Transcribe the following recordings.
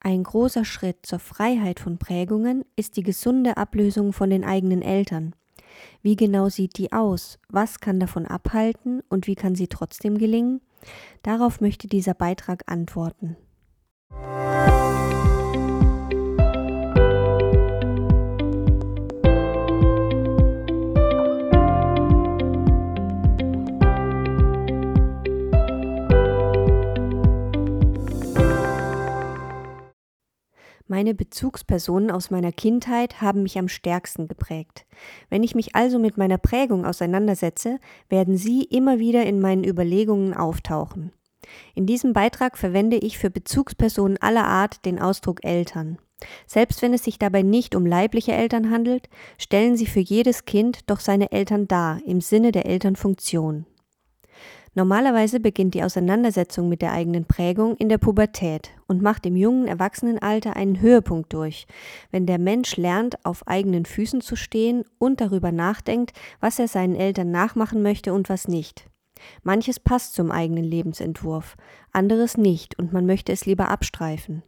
Ein großer Schritt zur Freiheit von Prägungen ist die gesunde Ablösung von den eigenen Eltern. Wie genau sieht die aus? Was kann davon abhalten und wie kann sie trotzdem gelingen? Darauf möchte dieser Beitrag antworten. Meine Bezugspersonen aus meiner Kindheit haben mich am stärksten geprägt. Wenn ich mich also mit meiner Prägung auseinandersetze, werden sie immer wieder in meinen Überlegungen auftauchen. In diesem Beitrag verwende ich für Bezugspersonen aller Art den Ausdruck Eltern. Selbst wenn es sich dabei nicht um leibliche Eltern handelt, stellen sie für jedes Kind doch seine Eltern dar im Sinne der Elternfunktion. Normalerweise beginnt die Auseinandersetzung mit der eigenen Prägung in der Pubertät und macht im jungen Erwachsenenalter einen Höhepunkt durch, wenn der Mensch lernt, auf eigenen Füßen zu stehen und darüber nachdenkt, was er seinen Eltern nachmachen möchte und was nicht. Manches passt zum eigenen Lebensentwurf, anderes nicht und man möchte es lieber abstreifen.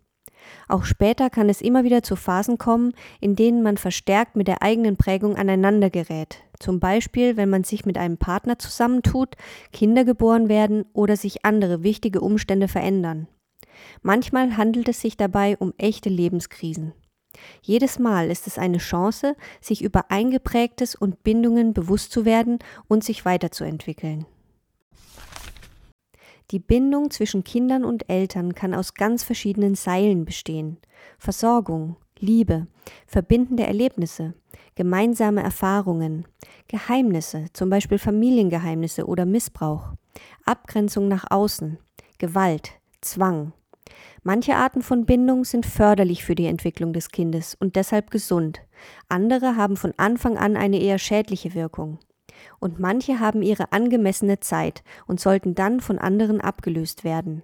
Auch später kann es immer wieder zu Phasen kommen, in denen man verstärkt mit der eigenen Prägung aneinander gerät. Zum Beispiel, wenn man sich mit einem Partner zusammentut, Kinder geboren werden oder sich andere wichtige Umstände verändern. Manchmal handelt es sich dabei um echte Lebenskrisen. Jedes Mal ist es eine Chance, sich über Eingeprägtes und Bindungen bewusst zu werden und sich weiterzuentwickeln. Die Bindung zwischen Kindern und Eltern kann aus ganz verschiedenen Seilen bestehen. Versorgung, Liebe, verbindende Erlebnisse, gemeinsame Erfahrungen, Geheimnisse, zum Beispiel Familiengeheimnisse oder Missbrauch, Abgrenzung nach außen, Gewalt, Zwang. Manche Arten von Bindung sind förderlich für die Entwicklung des Kindes und deshalb gesund. Andere haben von Anfang an eine eher schädliche Wirkung und manche haben ihre angemessene Zeit und sollten dann von anderen abgelöst werden.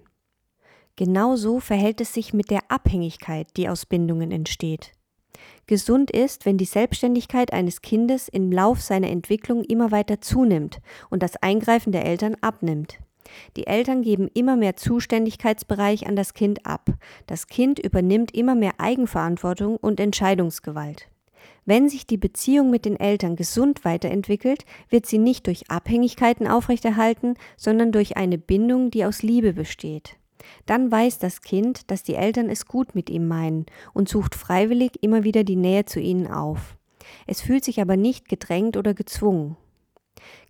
Genauso verhält es sich mit der Abhängigkeit, die aus Bindungen entsteht. Gesund ist, wenn die Selbstständigkeit eines Kindes im Lauf seiner Entwicklung immer weiter zunimmt und das Eingreifen der Eltern abnimmt. Die Eltern geben immer mehr Zuständigkeitsbereich an das Kind ab. Das Kind übernimmt immer mehr Eigenverantwortung und Entscheidungsgewalt. Wenn sich die Beziehung mit den Eltern gesund weiterentwickelt, wird sie nicht durch Abhängigkeiten aufrechterhalten, sondern durch eine Bindung, die aus Liebe besteht. Dann weiß das Kind, dass die Eltern es gut mit ihm meinen und sucht freiwillig immer wieder die Nähe zu ihnen auf. Es fühlt sich aber nicht gedrängt oder gezwungen.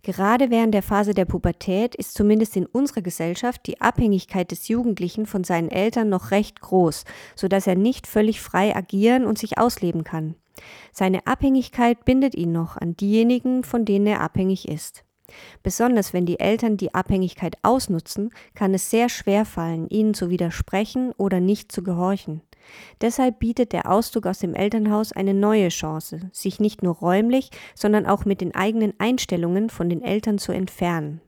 Gerade während der Phase der Pubertät ist zumindest in unserer Gesellschaft die Abhängigkeit des Jugendlichen von seinen Eltern noch recht groß, so dass er nicht völlig frei agieren und sich ausleben kann. Seine Abhängigkeit bindet ihn noch an diejenigen, von denen er abhängig ist. Besonders wenn die Eltern die Abhängigkeit ausnutzen, kann es sehr schwer fallen, ihnen zu widersprechen oder nicht zu gehorchen. Deshalb bietet der Auszug aus dem Elternhaus eine neue Chance, sich nicht nur räumlich, sondern auch mit den eigenen Einstellungen von den Eltern zu entfernen.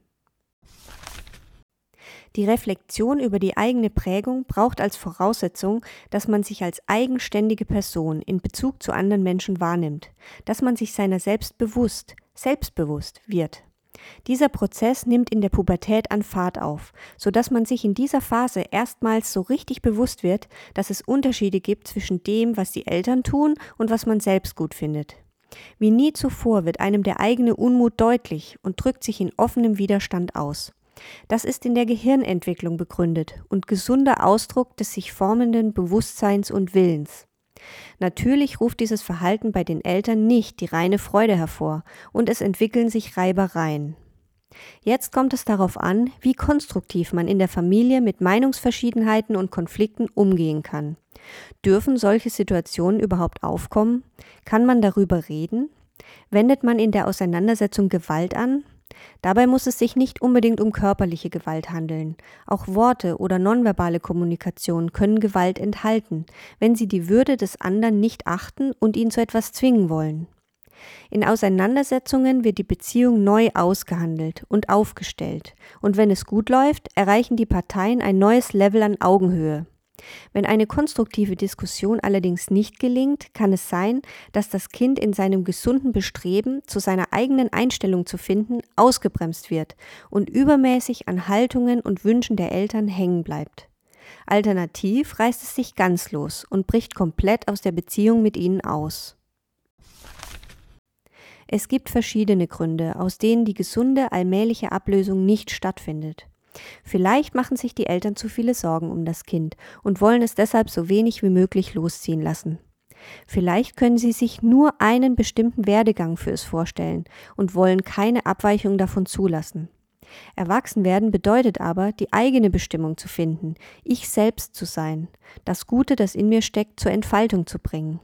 Die Reflexion über die eigene Prägung braucht als Voraussetzung, dass man sich als eigenständige Person in Bezug zu anderen Menschen wahrnimmt, dass man sich seiner selbst bewusst, selbstbewusst wird. Dieser Prozess nimmt in der Pubertät an Fahrt auf, so dass man sich in dieser Phase erstmals so richtig bewusst wird, dass es Unterschiede gibt zwischen dem, was die Eltern tun und was man selbst gut findet. Wie nie zuvor wird einem der eigene Unmut deutlich und drückt sich in offenem Widerstand aus. Das ist in der Gehirnentwicklung begründet und gesunder Ausdruck des sich formenden Bewusstseins und Willens. Natürlich ruft dieses Verhalten bei den Eltern nicht die reine Freude hervor und es entwickeln sich Reibereien. Jetzt kommt es darauf an, wie konstruktiv man in der Familie mit Meinungsverschiedenheiten und Konflikten umgehen kann. Dürfen solche Situationen überhaupt aufkommen? Kann man darüber reden? Wendet man in der Auseinandersetzung Gewalt an? Dabei muss es sich nicht unbedingt um körperliche Gewalt handeln. Auch Worte oder nonverbale Kommunikation können Gewalt enthalten, wenn sie die Würde des anderen nicht achten und ihn zu etwas zwingen wollen. In Auseinandersetzungen wird die Beziehung neu ausgehandelt und aufgestellt, und wenn es gut läuft, erreichen die Parteien ein neues Level an Augenhöhe. Wenn eine konstruktive Diskussion allerdings nicht gelingt, kann es sein, dass das Kind in seinem gesunden Bestreben, zu seiner eigenen Einstellung zu finden, ausgebremst wird und übermäßig an Haltungen und Wünschen der Eltern hängen bleibt. Alternativ reißt es sich ganz los und bricht komplett aus der Beziehung mit ihnen aus. Es gibt verschiedene Gründe, aus denen die gesunde allmähliche Ablösung nicht stattfindet. Vielleicht machen sich die Eltern zu viele Sorgen um das Kind und wollen es deshalb so wenig wie möglich losziehen lassen. Vielleicht können sie sich nur einen bestimmten Werdegang für es vorstellen und wollen keine Abweichung davon zulassen. Erwachsen werden bedeutet aber, die eigene Bestimmung zu finden, ich selbst zu sein, das Gute, das in mir steckt, zur Entfaltung zu bringen.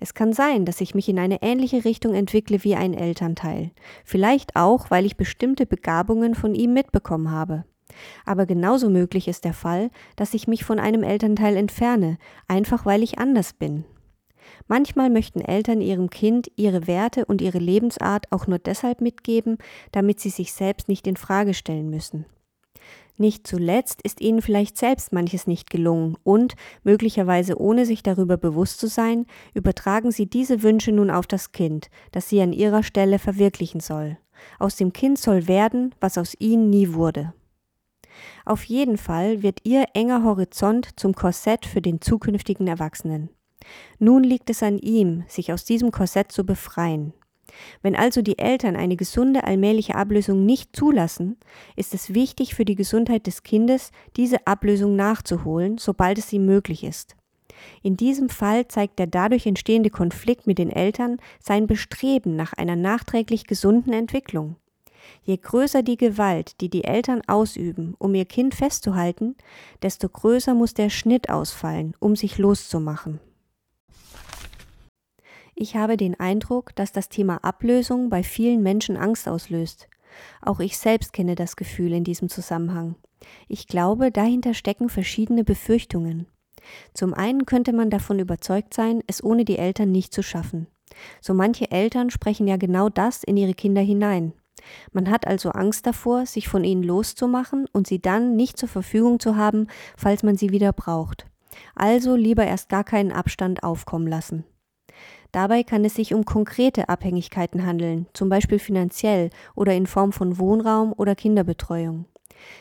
Es kann sein, dass ich mich in eine ähnliche Richtung entwickle wie ein Elternteil, vielleicht auch, weil ich bestimmte Begabungen von ihm mitbekommen habe. Aber genauso möglich ist der Fall, dass ich mich von einem Elternteil entferne, einfach weil ich anders bin. Manchmal möchten Eltern ihrem Kind ihre Werte und ihre Lebensart auch nur deshalb mitgeben, damit sie sich selbst nicht in Frage stellen müssen. Nicht zuletzt ist ihnen vielleicht selbst manches nicht gelungen und, möglicherweise ohne sich darüber bewusst zu sein, übertragen sie diese Wünsche nun auf das Kind, das sie an ihrer Stelle verwirklichen soll. Aus dem Kind soll werden, was aus ihnen nie wurde. Auf jeden Fall wird ihr enger Horizont zum Korsett für den zukünftigen Erwachsenen. Nun liegt es an ihm, sich aus diesem Korsett zu befreien. Wenn also die Eltern eine gesunde allmähliche Ablösung nicht zulassen, ist es wichtig für die Gesundheit des Kindes, diese Ablösung nachzuholen, sobald es ihm möglich ist. In diesem Fall zeigt der dadurch entstehende Konflikt mit den Eltern sein Bestreben nach einer nachträglich gesunden Entwicklung. Je größer die Gewalt, die die Eltern ausüben, um ihr Kind festzuhalten, desto größer muss der Schnitt ausfallen, um sich loszumachen. Ich habe den Eindruck, dass das Thema Ablösung bei vielen Menschen Angst auslöst. Auch ich selbst kenne das Gefühl in diesem Zusammenhang. Ich glaube, dahinter stecken verschiedene Befürchtungen. Zum einen könnte man davon überzeugt sein, es ohne die Eltern nicht zu schaffen. So manche Eltern sprechen ja genau das in ihre Kinder hinein. Man hat also Angst davor, sich von ihnen loszumachen und sie dann nicht zur Verfügung zu haben, falls man sie wieder braucht. Also lieber erst gar keinen Abstand aufkommen lassen. Dabei kann es sich um konkrete Abhängigkeiten handeln, zum Beispiel finanziell oder in Form von Wohnraum oder Kinderbetreuung.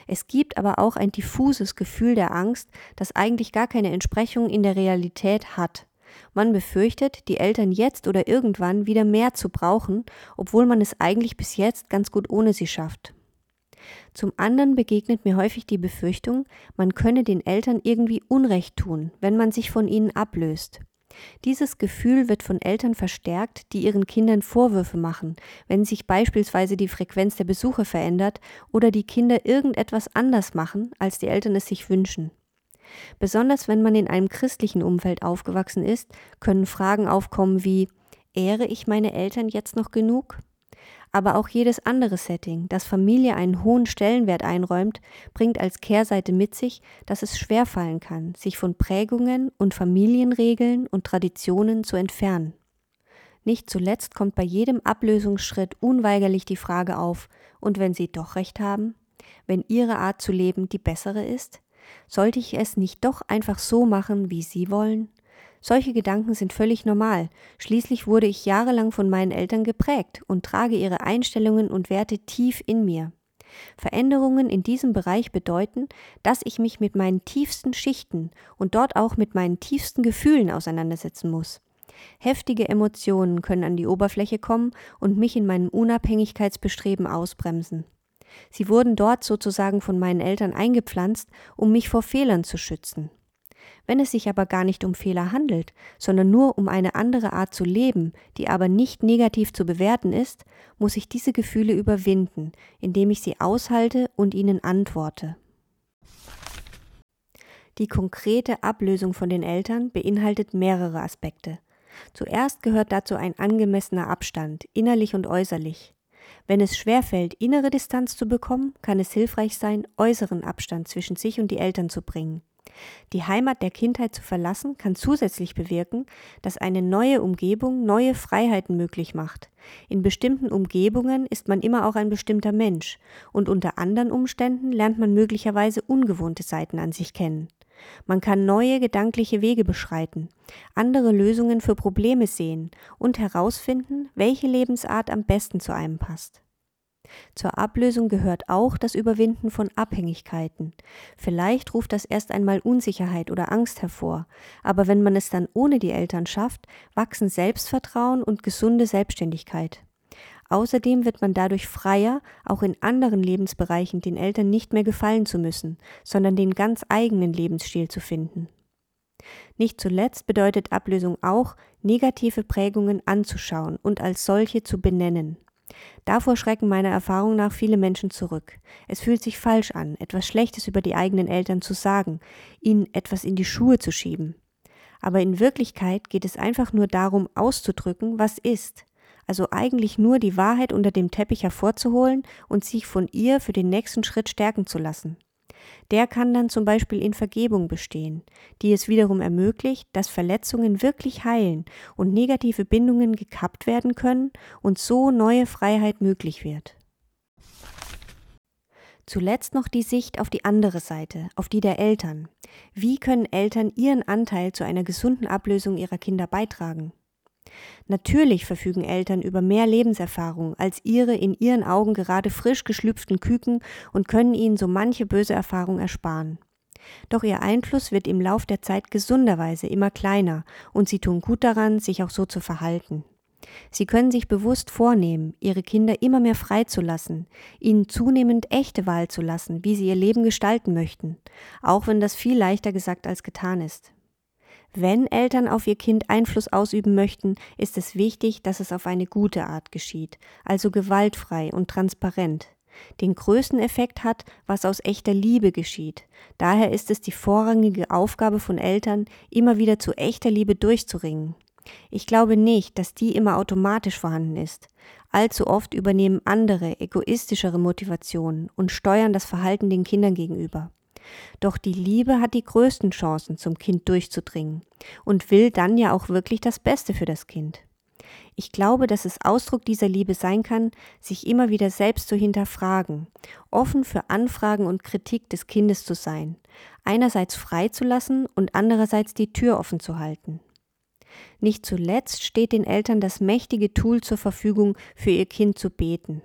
Es gibt aber auch ein diffuses Gefühl der Angst, das eigentlich gar keine Entsprechung in der Realität hat. Man befürchtet, die Eltern jetzt oder irgendwann wieder mehr zu brauchen, obwohl man es eigentlich bis jetzt ganz gut ohne sie schafft. Zum anderen begegnet mir häufig die Befürchtung, man könne den Eltern irgendwie Unrecht tun, wenn man sich von ihnen ablöst. Dieses Gefühl wird von Eltern verstärkt, die ihren Kindern Vorwürfe machen, wenn sich beispielsweise die Frequenz der Besuche verändert oder die Kinder irgendetwas anders machen, als die Eltern es sich wünschen. Besonders wenn man in einem christlichen Umfeld aufgewachsen ist, können Fragen aufkommen wie Ehre ich meine Eltern jetzt noch genug? Aber auch jedes andere Setting, das Familie einen hohen Stellenwert einräumt, bringt als Kehrseite mit sich, dass es schwerfallen kann, sich von Prägungen und Familienregeln und Traditionen zu entfernen. Nicht zuletzt kommt bei jedem Ablösungsschritt unweigerlich die Frage auf, und wenn Sie doch recht haben? Wenn Ihre Art zu leben die bessere ist? Sollte ich es nicht doch einfach so machen, wie Sie wollen? Solche Gedanken sind völlig normal. Schließlich wurde ich jahrelang von meinen Eltern geprägt und trage ihre Einstellungen und Werte tief in mir. Veränderungen in diesem Bereich bedeuten, dass ich mich mit meinen tiefsten Schichten und dort auch mit meinen tiefsten Gefühlen auseinandersetzen muss. Heftige Emotionen können an die Oberfläche kommen und mich in meinem Unabhängigkeitsbestreben ausbremsen. Sie wurden dort sozusagen von meinen Eltern eingepflanzt, um mich vor Fehlern zu schützen. Wenn es sich aber gar nicht um Fehler handelt, sondern nur um eine andere Art zu leben, die aber nicht negativ zu bewerten ist, muss ich diese Gefühle überwinden, indem ich sie aushalte und ihnen antworte. Die konkrete Ablösung von den Eltern beinhaltet mehrere Aspekte. Zuerst gehört dazu ein angemessener Abstand, innerlich und äußerlich. Wenn es schwerfällt, innere Distanz zu bekommen, kann es hilfreich sein, äußeren Abstand zwischen sich und die Eltern zu bringen. Die Heimat der Kindheit zu verlassen kann zusätzlich bewirken, dass eine neue Umgebung neue Freiheiten möglich macht. In bestimmten Umgebungen ist man immer auch ein bestimmter Mensch und unter anderen Umständen lernt man möglicherweise ungewohnte Seiten an sich kennen. Man kann neue gedankliche Wege beschreiten, andere Lösungen für Probleme sehen und herausfinden, welche Lebensart am besten zu einem passt. Zur Ablösung gehört auch das Überwinden von Abhängigkeiten. Vielleicht ruft das erst einmal Unsicherheit oder Angst hervor, aber wenn man es dann ohne die Eltern schafft, wachsen Selbstvertrauen und gesunde Selbstständigkeit. Außerdem wird man dadurch freier, auch in anderen Lebensbereichen den Eltern nicht mehr gefallen zu müssen, sondern den ganz eigenen Lebensstil zu finden. Nicht zuletzt bedeutet Ablösung auch, negative Prägungen anzuschauen und als solche zu benennen. Davor schrecken meiner Erfahrung nach viele Menschen zurück. Es fühlt sich falsch an, etwas Schlechtes über die eigenen Eltern zu sagen, ihnen etwas in die Schuhe zu schieben. Aber in Wirklichkeit geht es einfach nur darum, auszudrücken, was ist, also eigentlich nur die Wahrheit unter dem Teppich hervorzuholen und sich von ihr für den nächsten Schritt stärken zu lassen. Der kann dann zum Beispiel in Vergebung bestehen, die es wiederum ermöglicht, dass Verletzungen wirklich heilen und negative Bindungen gekappt werden können und so neue Freiheit möglich wird. Zuletzt noch die Sicht auf die andere Seite, auf die der Eltern. Wie können Eltern ihren Anteil zu einer gesunden Ablösung ihrer Kinder beitragen? Natürlich verfügen Eltern über mehr Lebenserfahrung als ihre in ihren Augen gerade frisch geschlüpften Küken und können ihnen so manche böse Erfahrung ersparen. Doch ihr Einfluss wird im Lauf der Zeit gesunderweise immer kleiner und sie tun gut daran, sich auch so zu verhalten. Sie können sich bewusst vornehmen, ihre Kinder immer mehr freizulassen, ihnen zunehmend echte Wahl zu lassen, wie sie ihr Leben gestalten möchten, auch wenn das viel leichter gesagt als getan ist. Wenn Eltern auf ihr Kind Einfluss ausüben möchten, ist es wichtig, dass es auf eine gute Art geschieht, also gewaltfrei und transparent. Den größten Effekt hat, was aus echter Liebe geschieht. Daher ist es die vorrangige Aufgabe von Eltern, immer wieder zu echter Liebe durchzuringen. Ich glaube nicht, dass die immer automatisch vorhanden ist. Allzu oft übernehmen andere, egoistischere Motivationen und steuern das Verhalten den Kindern gegenüber. Doch die Liebe hat die größten Chancen, zum Kind durchzudringen und will dann ja auch wirklich das Beste für das Kind. Ich glaube, dass es Ausdruck dieser Liebe sein kann, sich immer wieder selbst zu hinterfragen, offen für Anfragen und Kritik des Kindes zu sein, einerseits freizulassen und andererseits die Tür offen zu halten. Nicht zuletzt steht den Eltern das mächtige Tool zur Verfügung, für ihr Kind zu beten.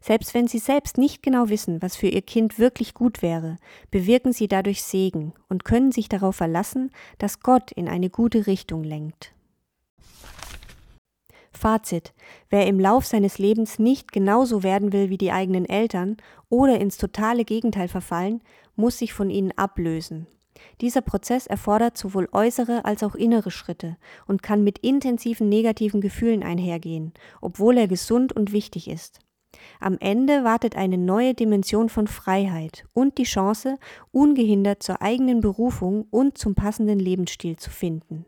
Selbst wenn sie selbst nicht genau wissen, was für ihr Kind wirklich gut wäre, bewirken sie dadurch Segen und können sich darauf verlassen, dass Gott in eine gute Richtung lenkt. Fazit. Wer im Lauf seines Lebens nicht genauso werden will wie die eigenen Eltern oder ins totale Gegenteil verfallen, muss sich von ihnen ablösen. Dieser Prozess erfordert sowohl äußere als auch innere Schritte und kann mit intensiven negativen Gefühlen einhergehen, obwohl er gesund und wichtig ist. Am Ende wartet eine neue Dimension von Freiheit und die Chance, ungehindert zur eigenen Berufung und zum passenden Lebensstil zu finden.